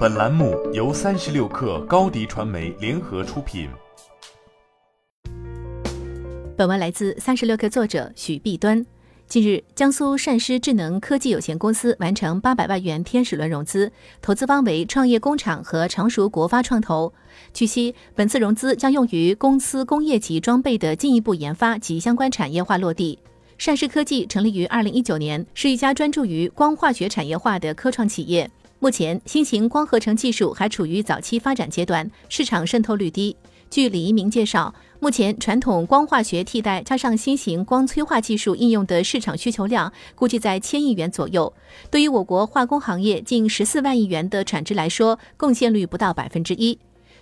本栏目由三十六氪高低传媒联合出品。本文来自三十六氪作者许碧端。近日，江苏善师智能科技有限公司完成八百万元天使轮融资，投资方为创业工厂和常熟国发创投。据悉，本次融资将用于公司工业级装备的进一步研发及相关产业化落地。善师科技成立于二零一九年，是一家专注于光化学产业化的科创企业。目前，新型光合成技术还处于早期发展阶段，市场渗透率低。据李一鸣介绍，目前传统光化学替代加上新型光催化技术应用的市场需求量估计在千亿元左右。对于我国化工行业近十四万亿元的产值来说，贡献率不到百分之一。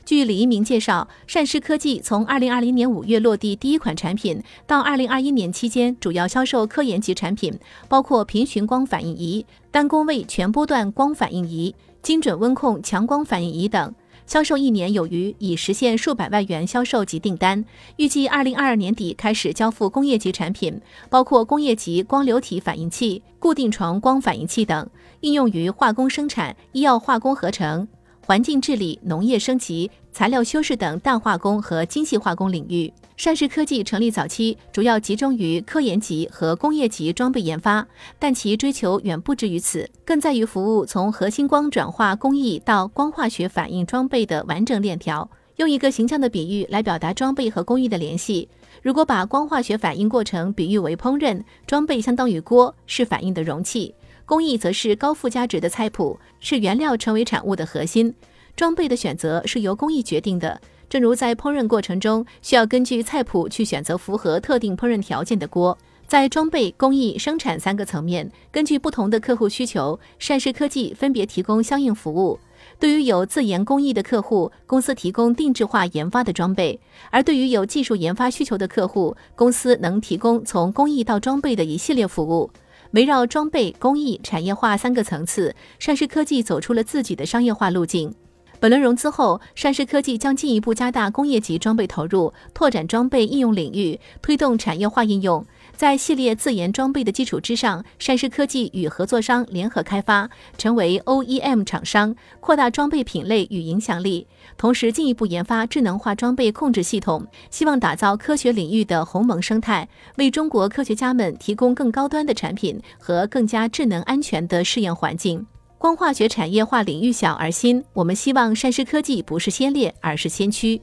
据李一鸣介绍，善师科技从二零二零年五月落地第一款产品，到二零二一年期间，主要销售科研级产品，包括平循光反应仪、单工位全波段光反应仪、精准温控强光反应仪等，销售一年有余，已实现数百万元销售及订单。预计二零二二年底开始交付工业级产品，包括工业级光流体反应器、固定床光反应器等，应用于化工生产、医药化工合成。环境治理、农业升级、材料修饰等大化工和精细化工领域。善世科技成立早期，主要集中于科研级和工业级装备研发，但其追求远不止于此，更在于服务从核心光转化工艺到光化学反应装备的完整链条。用一个形象的比喻来表达装备和工艺的联系：如果把光化学反应过程比喻为烹饪，装备相当于锅，是反应的容器。工艺则是高附加值的菜谱，是原料成为产物的核心。装备的选择是由工艺决定的，正如在烹饪过程中需要根据菜谱去选择符合特定烹饪条件的锅。在装备、工艺、生产三个层面，根据不同的客户需求，膳食科技分别提供相应服务。对于有自研工艺的客户，公司提供定制化研发的装备；而对于有技术研发需求的客户，公司能提供从工艺到装备的一系列服务。围绕装备、工艺、产业化三个层次，善世科技走出了自己的商业化路径。本轮融资后，善世科技将进一步加大工业级装备投入，拓展装备应用领域，推动产业化应用。在系列自研装备的基础之上，善世科技与合作商联合开发，成为 OEM 厂商，扩大装备品类与影响力。同时，进一步研发智能化装备控制系统，希望打造科学领域的鸿蒙生态，为中国科学家们提供更高端的产品和更加智能安全的试验环境。光化学产业化领域小而新，我们希望善世科技不是先烈，而是先驱。